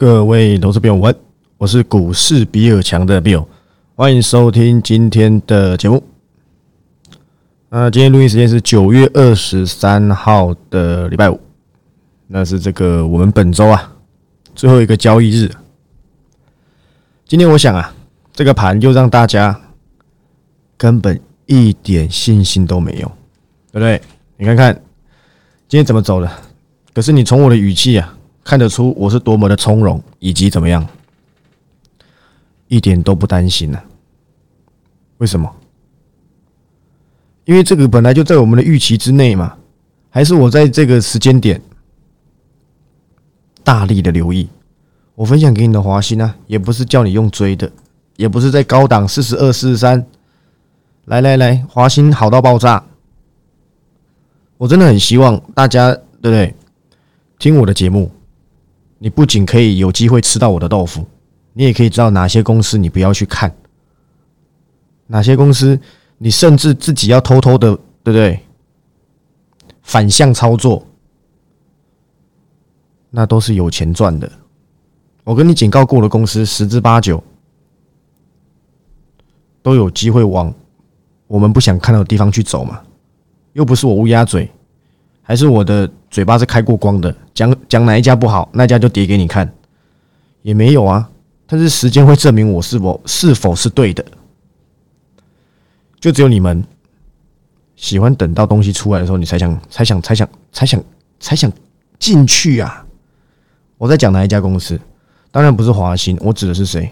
各位投资朋友们，我是股市比尔强的 Bill，欢迎收听今天的节目。那今天录音时间是九月二十三号的礼拜五，那是这个我们本周啊最后一个交易日。今天我想啊，这个盘又让大家根本一点信心都没有，对不对？你看看今天怎么走的？可是你从我的语气啊。看得出我是多么的从容，以及怎么样，一点都不担心呢？为什么？因为这个本来就在我们的预期之内嘛。还是我在这个时间点大力的留意，我分享给你的华兴呢，也不是叫你用追的，也不是在高档四十二、四十三，来来来，华兴好到爆炸。我真的很希望大家，对不对？听我的节目。你不仅可以有机会吃到我的豆腐，你也可以知道哪些公司你不要去看，哪些公司你甚至自己要偷偷的，对不对？反向操作，那都是有钱赚的。我跟你警告过的公司，十之八九都有机会往我们不想看到的地方去走嘛。又不是我乌鸦嘴。还是我的嘴巴是开过光的，讲讲哪一家不好，那家就跌给你看，也没有啊。但是时间会证明我是否是否是对的。就只有你们喜欢等到东西出来的时候，你才想才想才想才想才想进去啊。我在讲哪一家公司？当然不是华兴，我指的是谁？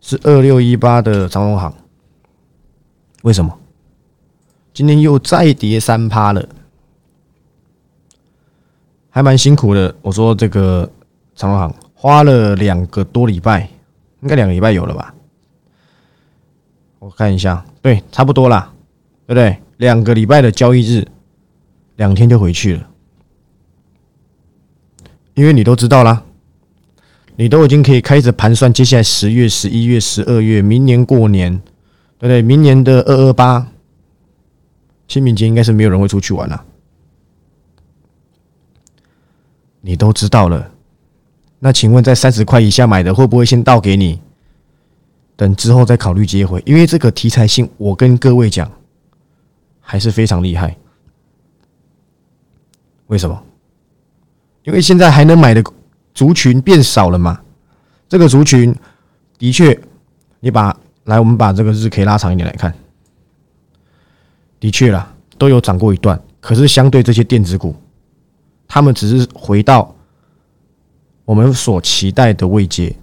是二六一八的长隆行。为什么？今天又再跌三趴了。还蛮辛苦的。我说这个长隆行花了两个多礼拜，应该两个礼拜有了吧？我看一下，对，差不多啦，对不对？两个礼拜的交易日，两天就回去了。因为你都知道啦，你都已经可以开始盘算接下来十月、十一月、十二月，明年过年，对不对？明年的二二八清明节，应该是没有人会出去玩了。你都知道了，那请问在三十块以下买的会不会先倒给你？等之后再考虑接回，因为这个题材性，我跟各位讲还是非常厉害。为什么？因为现在还能买的族群变少了嘛？这个族群的确，你把来我们把这个日 K 拉长一点来看，的确啦，都有涨过一段，可是相对这些电子股。他们只是回到我们所期待的位阶，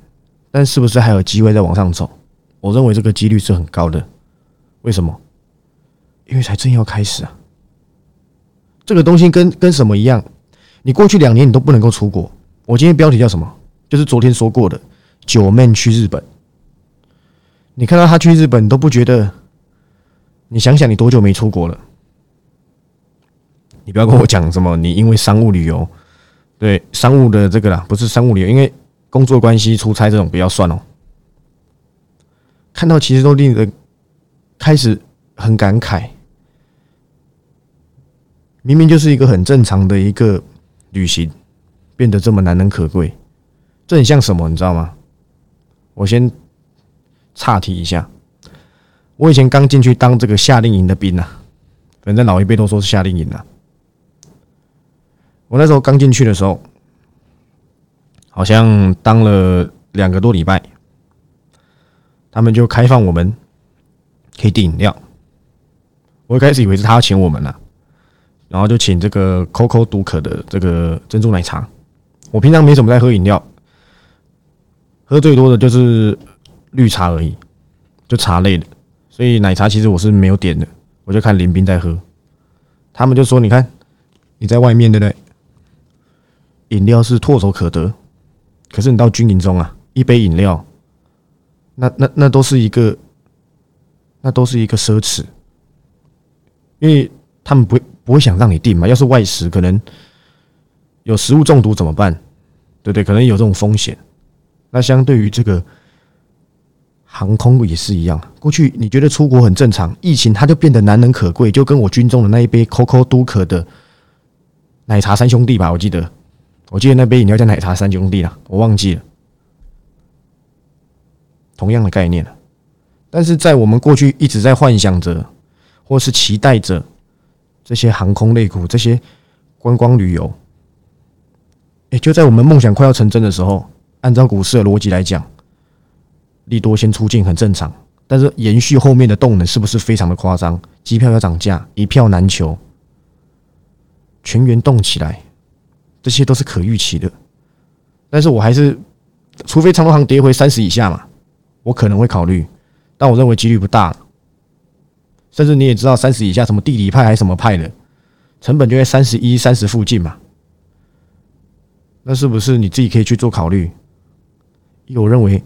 但是不是还有机会再往上走？我认为这个几率是很高的。为什么？因为才正要开始啊！这个东西跟跟什么一样？你过去两年你都不能够出国。我今天标题叫什么？就是昨天说过的九妹去日本。你看到他去日本，你都不觉得？你想想，你多久没出国了？你不要跟我讲什么，你因为商务旅游，对商务的这个啦，不是商务旅游，因为工作关系出差这种不要算哦。看到其实都令人开始很感慨，明明就是一个很正常的一个旅行，变得这么难能可贵，这很像什么，你知道吗？我先岔题一下，我以前刚进去当这个夏令营的兵啊，反正老一辈都说是夏令营啊。我那时候刚进去的时候，好像当了两个多礼拜，他们就开放我们可以订饮料。我一开始以为是他要请我们呢，然后就请这个 COCO 独可的这个珍珠奶茶。我平常没怎么在喝饮料，喝最多的就是绿茶而已，就茶类的。所以奶茶其实我是没有点的，我就看林斌在喝。他们就说：“你看你在外面，对不对？”饮料是唾手可得，可是你到军营中啊，一杯饮料，那那那都是一个，那都是一个奢侈，因为他们不不会想让你订嘛。要是外食，可能有食物中毒怎么办？对不对？可能有这种风险。那相对于这个航空也是一样，过去你觉得出国很正常，疫情它就变得难能可贵，就跟我军中的那一杯 COCO 都可的奶茶三兄弟吧，我记得。我记得那杯饮料叫奶茶三兄弟啦，我忘记了，同样的概念了。但是在我们过去一直在幻想着，或是期待着这些航空类股、这些观光旅游，哎，就在我们梦想快要成真的时候，按照股市的逻辑来讲，利多先出境很正常。但是延续后面的动能是不是非常的夸张？机票要涨价，一票难求，全员动起来，这些都是可预期的。但是我还是，除非长隆行跌回三十以下嘛，我可能会考虑，但我认为几率不大。甚至你也知道，三十以下什么地理派还是什么派的，成本就在三十一、三十附近嘛。那是不是你自己可以去做考虑？因为我认为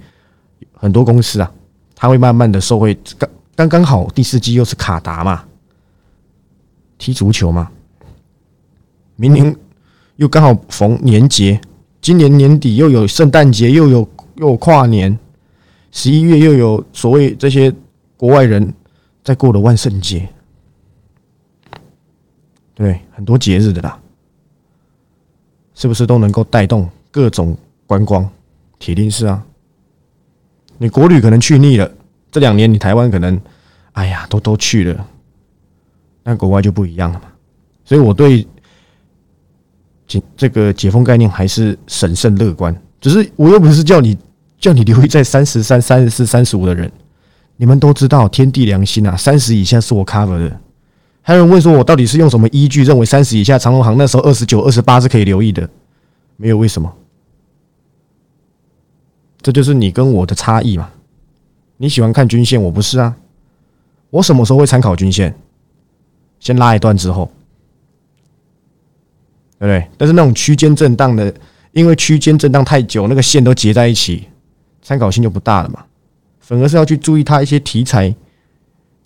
很多公司啊。它会慢慢的受惠，刚刚刚好第四季又是卡达嘛，踢足球嘛，明年又刚好逢年节，今年年底又有圣诞节，又有又跨年，十一月又有所谓这些国外人在过的万圣节，对，很多节日的啦，是不是都能够带动各种观光？铁定是啊。你国旅可能去腻了，这两年你台湾可能，哎呀，都都去了，那国外就不一样了嘛。所以我对解这个解封概念还是审慎乐观。只是我又不是叫你叫你留意在三十三、三十四、三十五的人，你们都知道天地良心啊，三十以下是我 cover 的。还有人问说我到底是用什么依据认为三十以下长隆行那时候二十九、二十八是可以留意的？没有为什么。这就是你跟我的差异嘛？你喜欢看均线，我不是啊。我什么时候会参考均线？先拉一段之后，对不对？但是那种区间震荡的，因为区间震荡太久，那个线都结在一起，参考性就不大了嘛。反而是要去注意它一些题材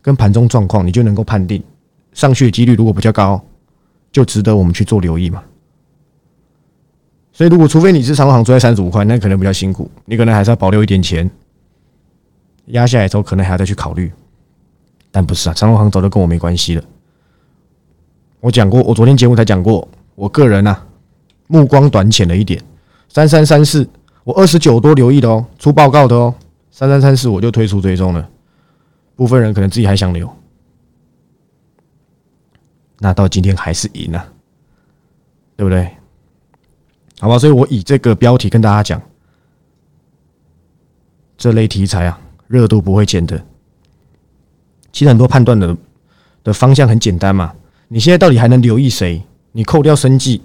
跟盘中状况，你就能够判定上去的几率如果比较高，就值得我们去做留意嘛。所以，如果除非你是长航追在三十五块，那可能比较辛苦，你可能还是要保留一点钱，压下来之后可能还要再去考虑。但不是啊，长隆行早就跟我没关系了。我讲过，我昨天节目才讲过，我个人啊，目光短浅了一点。三三三四，我二十九多留意的哦，出报告的哦。三三三四我就推出追踪了，部分人可能自己还想留，那到今天还是赢了，对不对？好吧，所以我以这个标题跟大家讲，这类题材啊，热度不会减的。其实很多判断的的方向很简单嘛，你现在到底还能留意谁？你扣掉生计、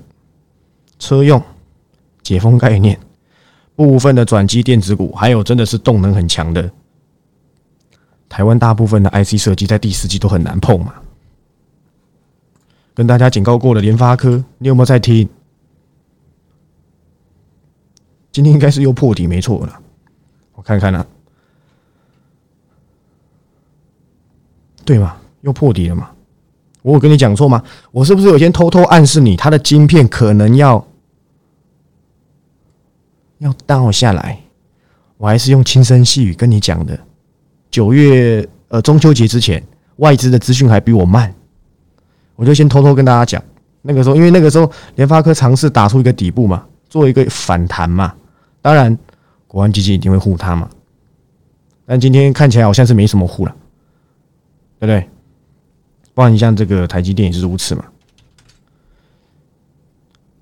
车用、解封概念、部分的转机电子股，还有真的是动能很强的台湾大部分的 IC 设计，在第四季都很难碰嘛。跟大家警告过了，联发科，你有没有在听？今天应该是又破底，没错了。我看看呢，对吗？又破底了嘛？我有跟你讲错吗？我是不是有先偷偷暗示你，它的晶片可能要要倒下来？我还是用轻声细语跟你讲的。九月呃中秋节之前，外资的资讯还比我慢，我就先偷偷跟大家讲。那个时候，因为那个时候联发科尝试打出一个底部嘛，做一个反弹嘛。当然，国安基金一定会护它嘛。但今天看起来好像是没什么护了，对不对？包含像这个台积电也是如此嘛。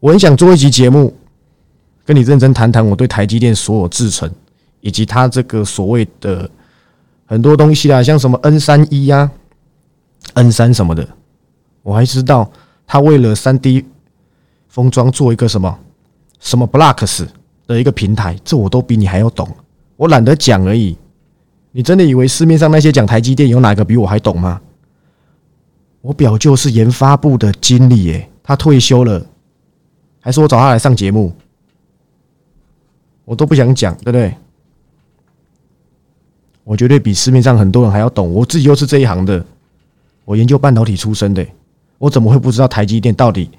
我很想做一集节目，跟你认真谈谈我对台积电所有制程，以及它这个所谓的很多东西啊，像什么 N 三一呀、N 三什么的。我还知道他为了三 D 封装做一个什么什么 Blocks。的一个平台，这我都比你还要懂，我懒得讲而已。你真的以为市面上那些讲台积电有哪个比我还懂吗？我表舅是研发部的经理，耶，他退休了，还是我找他来上节目，我都不想讲，对不对？我绝对比市面上很多人还要懂，我自己又是这一行的，我研究半导体出身的，我怎么会不知道台积电到底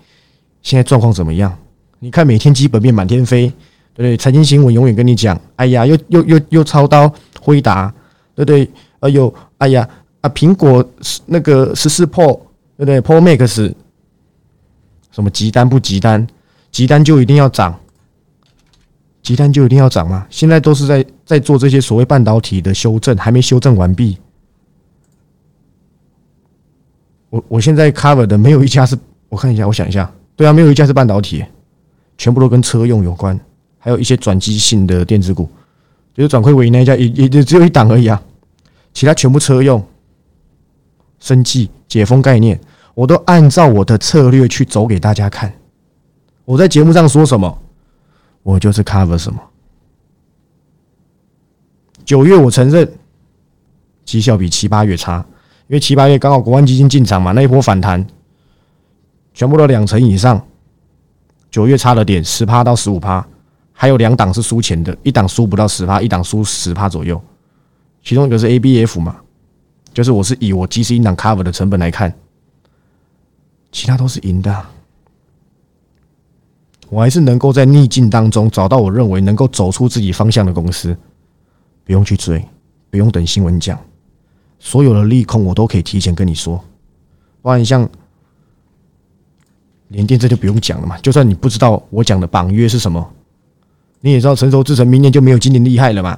现在状况怎么样？你看每天基本面满天飞。对不对，财经新闻永远跟你讲，哎呀，又又又又操刀辉达，对不对？哎呦，哎呀啊，苹果那个十四 Pro，对不对？Pro Max 什么急单不急单？急单就一定要涨？急单就一定要涨吗？现在都是在在做这些所谓半导体的修正，还没修正完毕。我我现在 cover 的没有一家是，我看一下，我想一下，对啊，没有一家是半导体，全部都跟车用有关，还有一些转机性的电子股，就是转亏为盈那一家也也只有一档而已啊，其他全部车用、生计、解封概念，我都按照我的策略去走给大家看。我在节目上说什么，我就是 cover 什么。九月我承认绩效比七八月差。因为七八月刚好国安基金进场嘛，那一波反弹，全部都两成以上。九月差了点，十趴到十五趴，还有两档是输钱的，一档输不到十趴，一档输十趴左右。其中一个是 ABF 嘛，就是我是以我 GC 一档 cover 的成本来看，其他都是赢的。我还是能够在逆境当中找到我认为能够走出自己方向的公司，不用去追，不用等新闻讲。所有的利空我都可以提前跟你说，不然像联电这就不用讲了嘛。就算你不知道我讲的绑约是什么，你也知道成熟制成明年就没有今年厉害了嘛。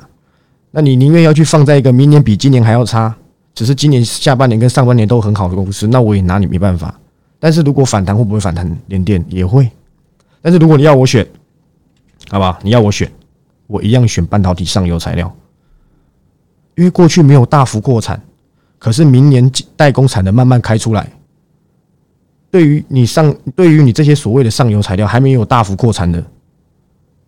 那你宁愿要去放在一个明年比今年还要差，只是今年下半年跟上半年都很好的公司，那我也拿你没办法。但是如果反弹会不会反弹？联电也会。但是如果你要我选，好吧？你要我选，我一样选半导体上游材料，因为过去没有大幅扩产。可是明年代工产能慢慢开出来，对于你上，对于你这些所谓的上游材料还没有大幅扩产的，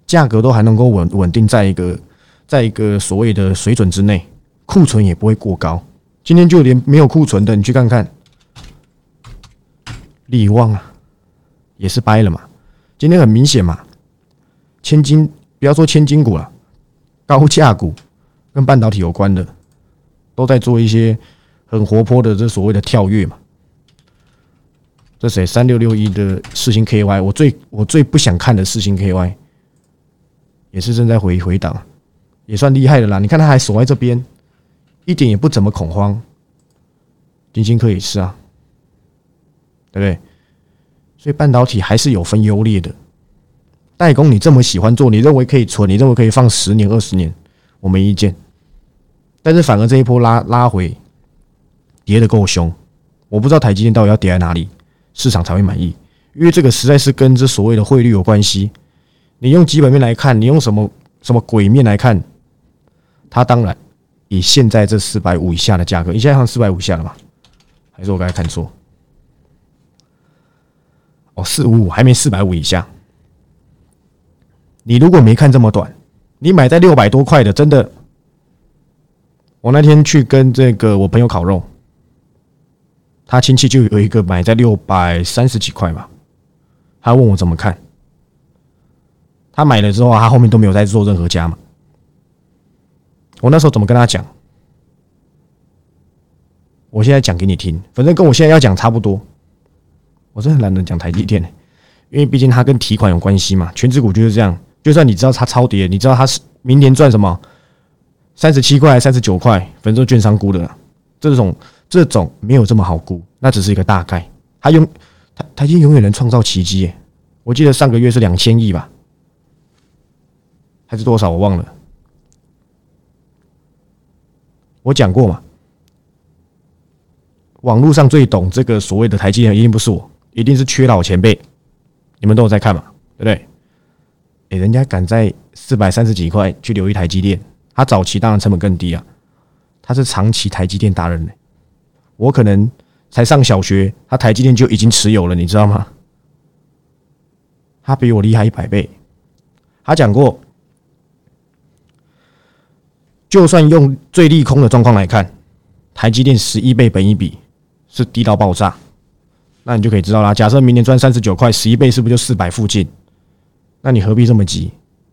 价格都还能够稳稳定在一个在一个所谓的水准之内，库存也不会过高。今天就连没有库存的，你去看看，利旺啊，也是掰了嘛。今天很明显嘛，千金不要说千金股了，高价股跟半导体有关的，都在做一些。很活泼的这所谓的跳跃嘛，这谁三六六一的四星 KY，我最我最不想看的四星 KY，也是正在回回档，也算厉害的啦。你看他还守在这边，一点也不怎么恐慌。金星科也是啊，对不对？所以半导体还是有分优劣的。代工你这么喜欢做，你认为可以存，你认为可以放十年二十年，我没意见。但是反而这一波拉拉回。跌的够凶，我不知道台积电到底要跌在哪里，市场才会满意。因为这个实在是跟这所谓的汇率有关系。你用基本面来看，你用什么什么鬼面来看，它当然以现在这四百五以下的价格，你现在看四百五以下了吗？还是我刚才看错？哦，四五五还没四百五以下。你如果没看这么短，你买在六百多块的，真的，我那天去跟这个我朋友烤肉。他亲戚就有一个买在六百三十几块嘛，他问我怎么看。他买了之后，他后面都没有再做任何加嘛。我那时候怎么跟他讲？我现在讲给你听，反正跟我现在要讲差不多。我真的懒得讲台积电，因为毕竟它跟提款有关系嘛。全职股就是这样，就算你知道它超跌，你知道它是明年赚什么，三十七块、三十九块，反正券商估的这种。这种没有这么好估，那只是一个大概。他永他他已经永远能创造奇迹。我记得上个月是两千亿吧，还是多少我忘了。我讲过嘛，网络上最懂这个所谓的台积电，一定不是我，一定是缺老前辈。你们都有在看嘛，对不对？哎，人家敢在四百三十几块去留一台积电，他早期当然成本更低啊，他是长期台积电达人呢。我可能才上小学，他台积电就已经持有了，你知道吗？他比我厉害一百倍。他讲过，就算用最利空的状况来看，台积电十一倍本一比是低到爆炸，那你就可以知道啦。假设明年赚三十九块，十一倍是不是就四百附近？那你何必这么急？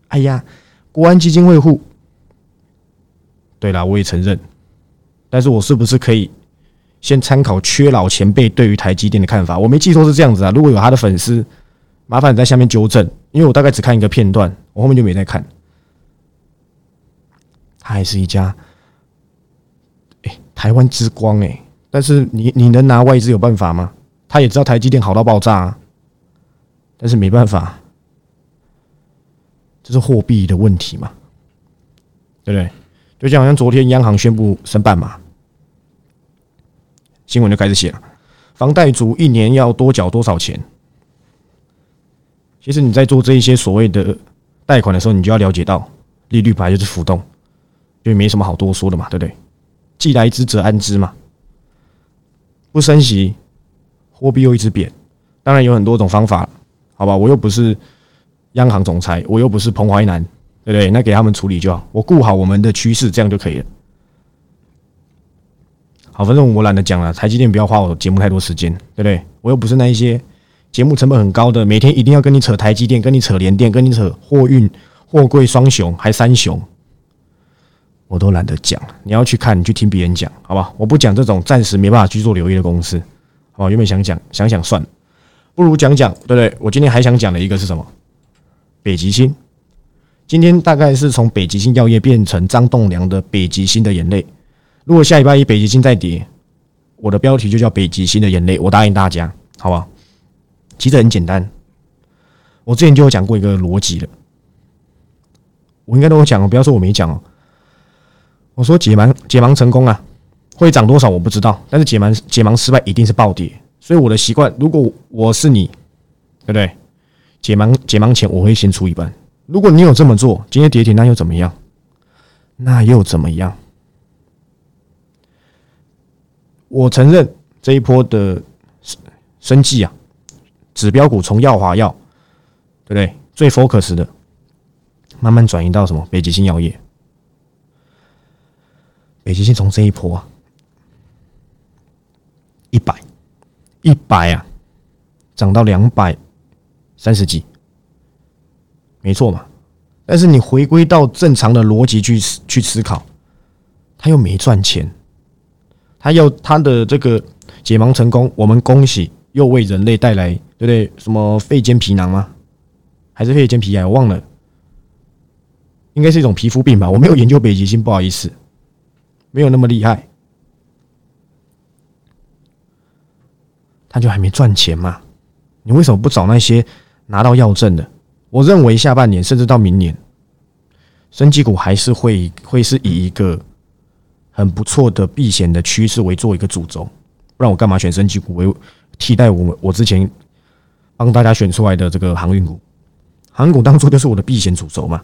哎呀，国安基金会护。对了，我也承认，但是我是不是可以？先参考缺老前辈对于台积电的看法，我没记错是这样子啊。如果有他的粉丝，麻烦你在下面纠正，因为我大概只看一个片段，我后面就没再看。他还是一家，哎，台湾之光哎，但是你你能拿外资有办法吗？他也知道台积电好到爆炸，啊但是没办法，这是货币的问题嘛？对不对？就像好像昨天央行宣布升半码，新闻就开始写了，房贷族一年要多缴多少钱？其实你在做这一些所谓的贷款的时候，你就要了解到利率本来就是浮动，就没什么好多说的嘛，对不对？既来之则安之嘛，不升息，货币又一直贬，当然有很多种方法，好吧？我又不是央行总裁，我又不是彭淮南，对不对？那给他们处理就好，我顾好我们的趋势，这样就可以了。好，反正我懒得讲了，台积电不要花我节目太多时间，对不对？我又不是那一些。节目成本很高的，每天一定要跟你扯台积电，跟你扯联电，跟你扯货运、货柜双雄，还三雄，我都懒得讲。你要去看，你去听别人讲，好吧？我不讲这种暂时没办法去做留意的公司，好吧？原本想讲，想想算了，不如讲讲，对不对？我今天还想讲的一个是什么？北极星。今天大概是从北极星药业变成张栋梁的北极星的眼泪。如果下礼拜一北极星再跌，我的标题就叫北极星的眼泪。我答应大家，好不好？其实很简单，我之前就有讲过一个逻辑了，我应该都有讲，不要说我没讲哦。我说解盲解盲成功啊，会涨多少我不知道，但是解盲解盲失败一定是暴跌。所以我的习惯，如果我是你，对不对？解盲解盲前我会先出一半。如果你有这么做，今天跌停那又怎么样？那又怎么样？我承认这一波的生生计啊。指标股从耀华药，对不对？最 focus 的，慢慢转移到什么？北极星药业。北极星从这一波啊，一百一百啊，涨到两百三十几，没错嘛。但是你回归到正常的逻辑去去思考，他又没赚钱，他要他的这个解盲成功，我们恭喜。又为人类带来，对不对？什么肺间皮囊吗？还是肺间皮癌？我忘了，应该是一种皮肤病吧。我没有研究北极星，不好意思，没有那么厉害。他就还没赚钱嘛？你为什么不找那些拿到药证的？我认为下半年甚至到明年，升级股还是会会是以一个很不错的避险的趋势为做一个主轴，不然我干嘛选升级股为？替代我们，我之前帮大家选出来的这个航运股，航运股当初就是我的避险主轴嘛，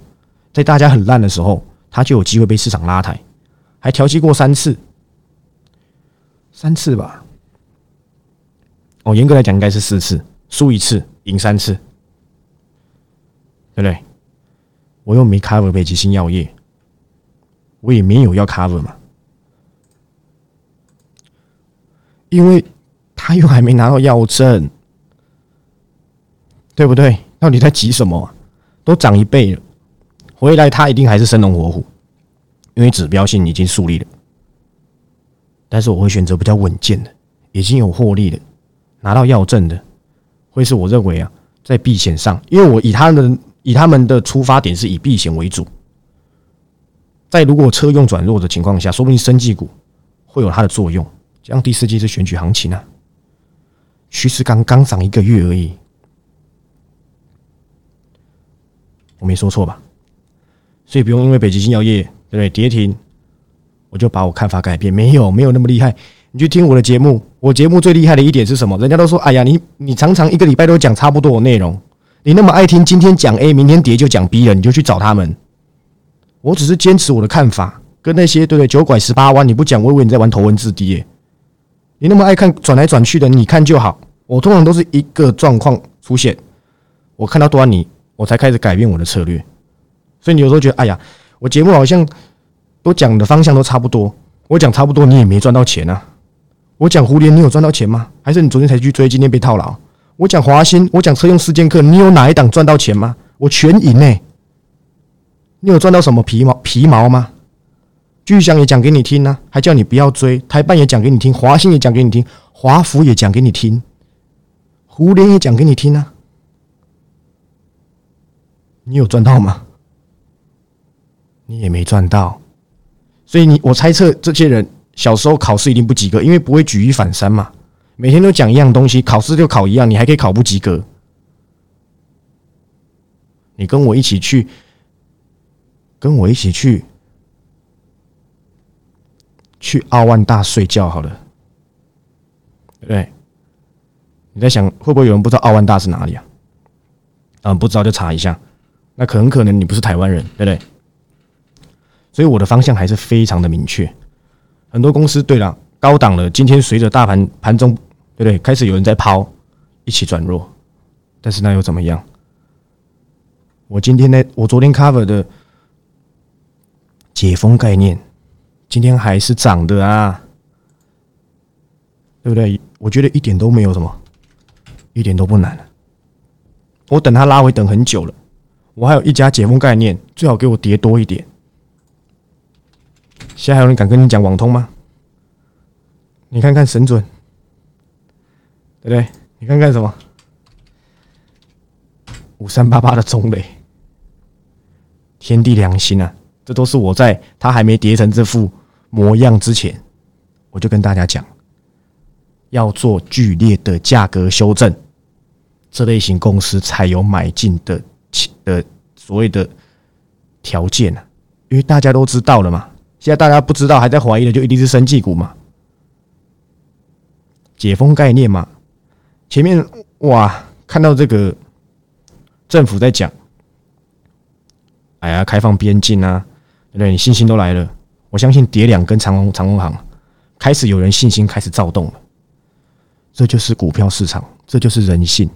在大家很烂的时候，它就有机会被市场拉抬，还调息过三次，三次吧？哦，严格来讲应该是四次，输一次，赢三次，对不对？我又没 cover 北极星药业，我也没有要 cover 嘛，因为。他又还没拿到药证，对不对？到底在急什么？都涨一倍了，回来他一定还是生龙活虎，因为指标性已经树立了。但是我会选择比较稳健的，已经有获利的，拿到药证的，会是我认为啊，在避险上，因为我以他们以他们的出发点是以避险为主，在如果车用转弱的情况下，说不定生技股会有它的作用。这样第四季是选举行情啊。趋势刚刚涨一个月而已，我没说错吧？所以不用因为北极星药业对不对跌停，我就把我看法改变。没有，没有那么厉害。你去听我的节目，我节目最厉害的一点是什么？人家都说，哎呀，你你常常一个礼拜都讲差不多的内容，你那么爱听，今天讲 A，明天跌就讲 B 了，你就去找他们。我只是坚持我的看法，跟那些对不对九拐十八弯，你不讲，我以为你在玩头文字 D 耶。你那么爱看转来转去的，你看就好。我通常都是一个状况出现，我看到端倪，我才开始改变我的策略。所以你有时候觉得，哎呀，我节目好像都讲的方向都差不多，我讲差不多，你也没赚到钱啊。我讲蝴蝶，你有赚到钱吗？还是你昨天才去追，今天被套牢？我讲华兴，我讲车用四剑客，你有哪一档赚到钱吗？我全赢呢。你有赚到什么皮毛皮毛吗？巨响也讲给你听呢，还叫你不要追。台办也讲给你听，华兴也讲给你听，华福也讲给你听，胡联也讲给你听啊。你有赚到吗？你也没赚到，所以你我猜测这些人小时候考试一定不及格，因为不会举一反三嘛。每天都讲一样东西，考试就考一样，你还可以考不及格。你跟我一起去跟我一起去去奥万大睡觉好了，对不对？你在想会不会有人不知道奥万大是哪里啊？嗯，不知道就查一下。那很可能你不是台湾人，对不对？所以我的方向还是非常的明确。很多公司对了，高档了，今天随着大盘盘中，对不对？开始有人在抛，一起转弱，但是那又怎么样？我今天呢，我昨天 cover 的解封概念，今天还是涨的啊，对不对？我觉得一点都没有什么，一点都不难。我等它拉回等很久了，我还有一家解封概念，最好给我跌多一点。现在还有人敢跟你讲网通吗？你看看神准，对不对？你看看什么？五三八八的中磊，天地良心啊！这都是我在他还没叠成这副模样之前，我就跟大家讲，要做剧烈的价格修正，这类型公司才有买进的的所谓的条件呢。因为大家都知道了嘛。现在大家不知道，还在怀疑的，就一定是生技股嘛？解封概念嘛？前面哇，看到这个政府在讲，哎呀，开放边境啊，对？你信心都来了，我相信跌两根长虹长虹行，开始有人信心开始躁动了。这就是股票市场，这就是人性。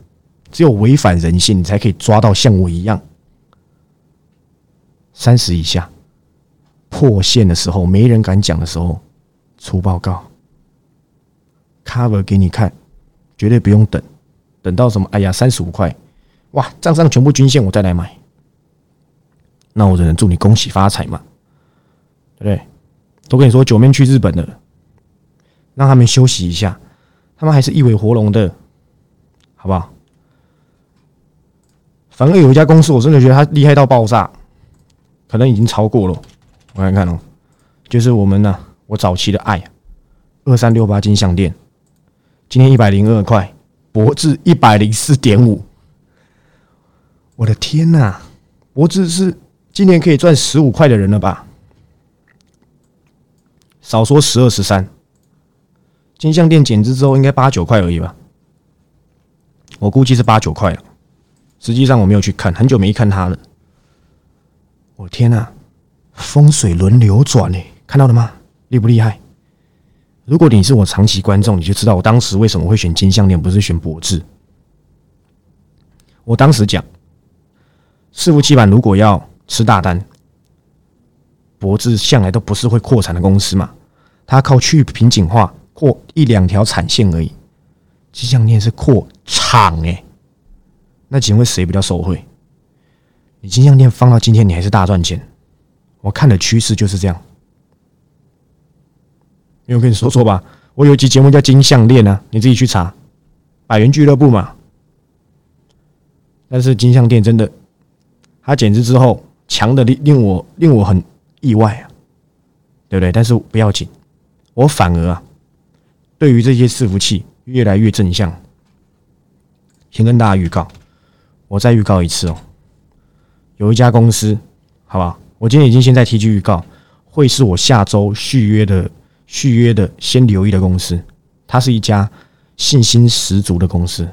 只有违反人性，你才可以抓到像我一样三十以下。破线的时候，没人敢讲的时候，出报告，cover 给你看，绝对不用等，等到什么？哎呀，三十五块，哇，账上全部均线，我再来买，那我只能祝你恭喜发财嘛，对不对？都跟你说九面去日本了，让他们休息一下，他们还是一尾活龙的，好不好？反而有一家公司，我真的觉得它厉害到爆炸，可能已经超过了。我看看哦，就是我们呢，我早期的爱，二三六八金项店，今天一百零二块，博智一百零四点五，我的天呐，博智是今年可以赚十五块的人了吧？少说十二十三，金项店减资之后应该八九块而已吧？我估计是八九块了，实际上我没有去看，很久没看它了。我天呐！风水轮流转呢，看到了吗？厉不厉害？如果你是我长期观众，你就知道我当时为什么会选金项链，不是选博智。我当时讲，伺服器板如果要吃大单，博智向来都不是会扩产的公司嘛，它靠去瓶颈化扩一两条产线而已。金项链是扩厂哎，那请问谁比较受惠？你金项链放到今天，你还是大赚钱。我看的趋势就是这样，因为我跟你说说吧，我有一集节目叫《金项链》啊，你自己去查，百元俱乐部嘛。但是金项链真的，它减资之后强的令令我令我很意外啊，对不对？但是不要紧，我反而啊，对于这些伺服器越来越正向。先跟大家预告，我再预告一次哦，有一家公司，好不好？我今天已经先在 T G 预告，会是我下周续约的续约的先留意的公司。它是一家信心十足的公司。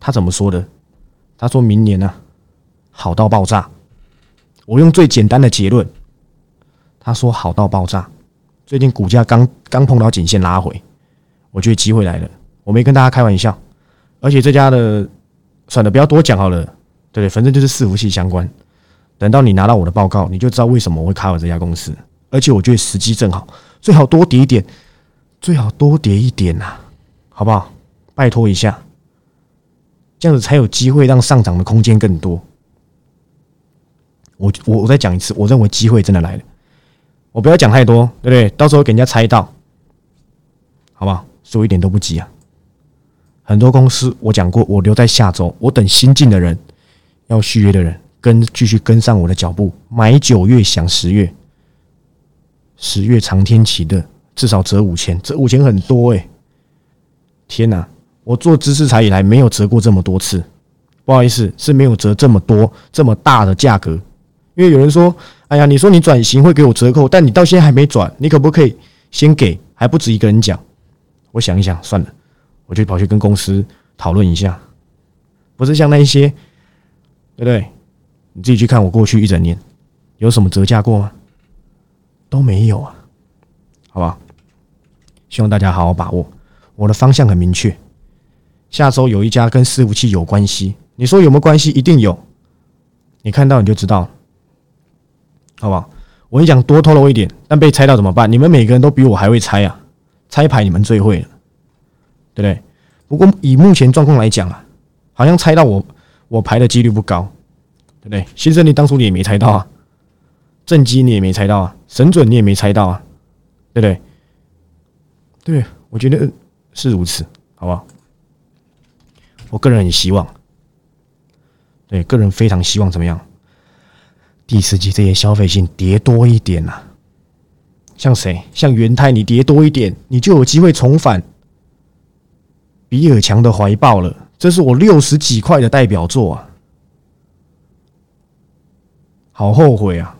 他怎么说的？他说明年呢，好到爆炸。我用最简单的结论，他说好到爆炸。最近股价刚刚碰到颈线拉回，我觉得机会来了。我没跟大家开玩笑，而且这家的算了，不要多讲好了。对对，反正就是伺服器相关。等到你拿到我的报告，你就知道为什么我会卡我这家公司。而且我觉得时机正好，最好多叠一点，最好多叠一点呐，好不好？拜托一下，这样子才有机会让上涨的空间更多。我我我再讲一次，我认为机会真的来了。我不要讲太多，对不对？到时候给人家猜到，好不好？所以一点都不急啊。很多公司我讲过，我留在下周，我等新进的人，要续约的人。跟继续跟上我的脚步，买九月享十月，十月长天期的至少折五千，折五千很多哎！天哪，我做知识财以来没有折过这么多次，不好意思，是没有折这么多这么大的价格。因为有人说哎呀，你说你转型会给我折扣，但你到现在还没转，你可不可以先给？还不止一个人讲。我想一想，算了，我就跑去跟公司讨论一下。不是像那一些，对不对？你自己去看我过去一整年有什么折价过吗？都没有啊，好吧？希望大家好好把握。我的方向很明确，下周有一家跟伺服器有关系。你说有没有关系？一定有。你看到你就知道，好不好？我跟你讲，多透露一点，但被猜到怎么办？你们每个人都比我还会猜啊！猜牌你们最会了，对不对？不过以目前状况来讲啊，好像猜到我我牌的几率不高，对不对？先生，你当初你也没猜到啊，正机你也没猜到啊，神准你也没猜到啊，对不对？对，我觉得是如此，好不好？我个人很希望，对个人非常希望怎么样？第四季这些消费性跌多一点呐。像谁？像元泰，你跌多一点，你就有机会重返比尔强的怀抱了。这是我六十几块的代表作啊，好后悔啊，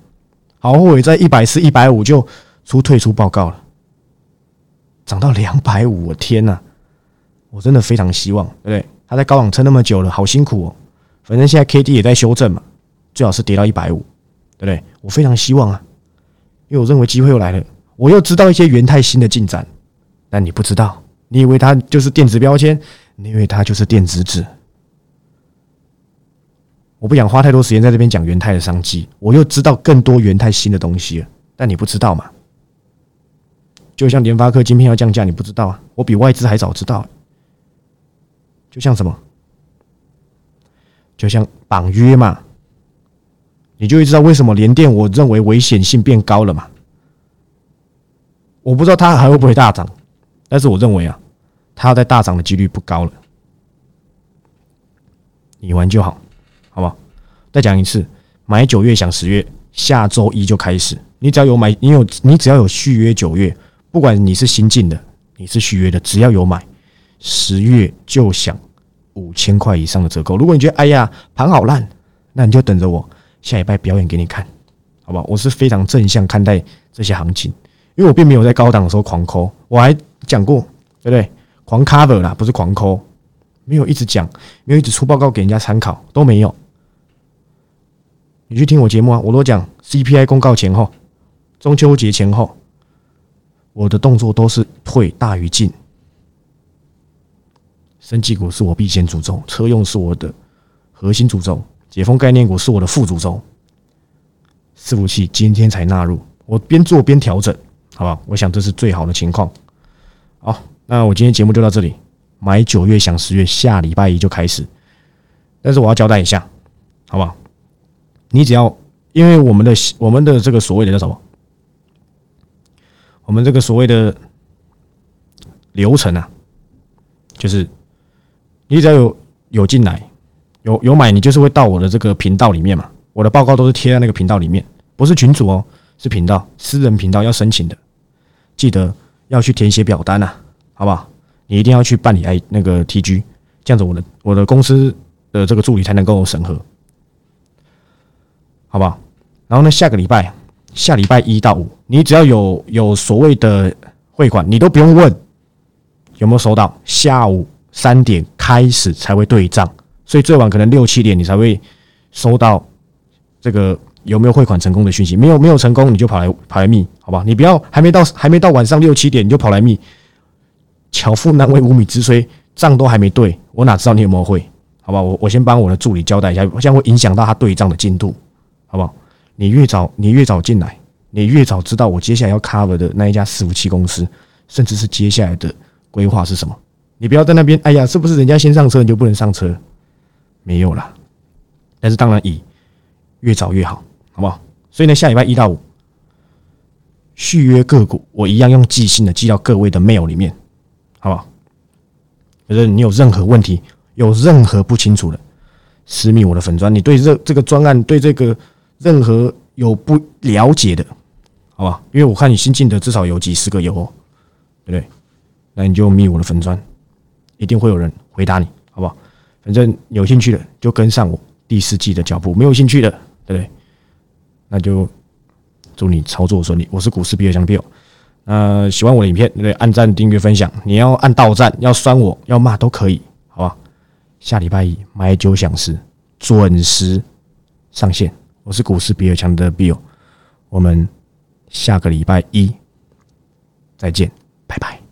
好后悔在一百四、一百五就出退出报告了，涨到两百五，我天呐！我真的非常希望，对不对？他在高档撑那么久了，好辛苦哦。反正现在 K D 也在修正嘛，最好是跌到一百五，对不对？我非常希望啊。因为我认为机会又来了，我又知道一些元泰新的进展，但你不知道，你以为它就是电子标签，你以为它就是电子纸。我不想花太多时间在这边讲元泰的商机，我又知道更多元泰新的东西，但你不知道嘛？就像联发科晶片要降价，你不知道啊？我比外资还早知道。就像什么？就像绑约嘛。你就会知道为什么联电我认为危险性变高了嘛？我不知道它还会不会大涨，但是我认为啊，它要在大涨的几率不高了。你玩就好，好不好？再讲一次，买九月享十月，下周一就开始。你只要有买，你有你只要有续约九月，不管你是新进的，你是续约的，只要有买，十月就享五千块以上的折扣。如果你觉得哎呀盘好烂，那你就等着我。下礼拜表演给你看，好不好？我是非常正向看待这些行情，因为我并没有在高档的时候狂抠，我还讲过，对不对？狂 cover 啦，不是狂抠，没有一直讲，没有一直出报告给人家参考，都没有。你去听我节目啊，我都讲 CPI 公告前后，中秋节前后，我的动作都是退大于进。升绩股是我必先主轴，车用是我的核心主轴。解封概念股是我的副主轴，伺服器今天才纳入，我边做边调整，好不好？我想这是最好的情况。好，那我今天节目就到这里。买九月享十月，下礼拜一就开始。但是我要交代一下，好不好？你只要因为我们的我们的这个所谓的叫什么？我们这个所谓的流程啊，就是你只要有有进来。有有买，你就是会到我的这个频道里面嘛？我的报告都是贴在那个频道里面，不是群主哦，是频道，私人频道要申请的，记得要去填写表单呐，好不好？你一定要去办理 I 那个 TG，这样子我的我的公司的这个助理才能够审核，好不好？然后呢，下个礼拜下礼拜一到五，你只要有有所谓的汇款，你都不用问有没有收到，下午三点开始才会对账。所以最晚可能六七点你才会收到这个有没有汇款成功的讯息，没有没有成功你就跑来跑来密，好吧？你不要还没到还没到晚上六七点你就跑来密，巧妇难为无米之炊，账都还没对，我哪知道你有没有汇？好吧？我我先帮我的助理交代一下，这样会影响到他对账的进度，好不好？你越早你越早进来，你越早知道我接下来要 cover 的那一家伺服器公司，甚至是接下来的规划是什么？你不要在那边，哎呀，是不是人家先上车你就不能上车？没有了，但是当然以越早越好，好不好？所以呢，下礼拜一到五续约个股，我一样用寄信的寄到各位的 mail 里面，好不好？就是你有任何问题，有任何不清楚的，私密我的粉砖，你对这这个专案，对这个任何有不了解的，好吧？因为我看你新进的至少有几十个有哦，对不对？那你就密我的粉砖，一定会有人回答你，好不好？反正有兴趣的就跟上我第四季的脚步，没有兴趣的，对不对？那就祝你操作顺利。我是股市比尔江 Bill，那喜欢我的影片，对不对？按赞、订阅、分享，你要按到赞，要酸我，要骂都可以，好吧？下礼拜一买酒想吃，准时上线。我是股市比尔强的 bill 我们下个礼拜一再见拜拜。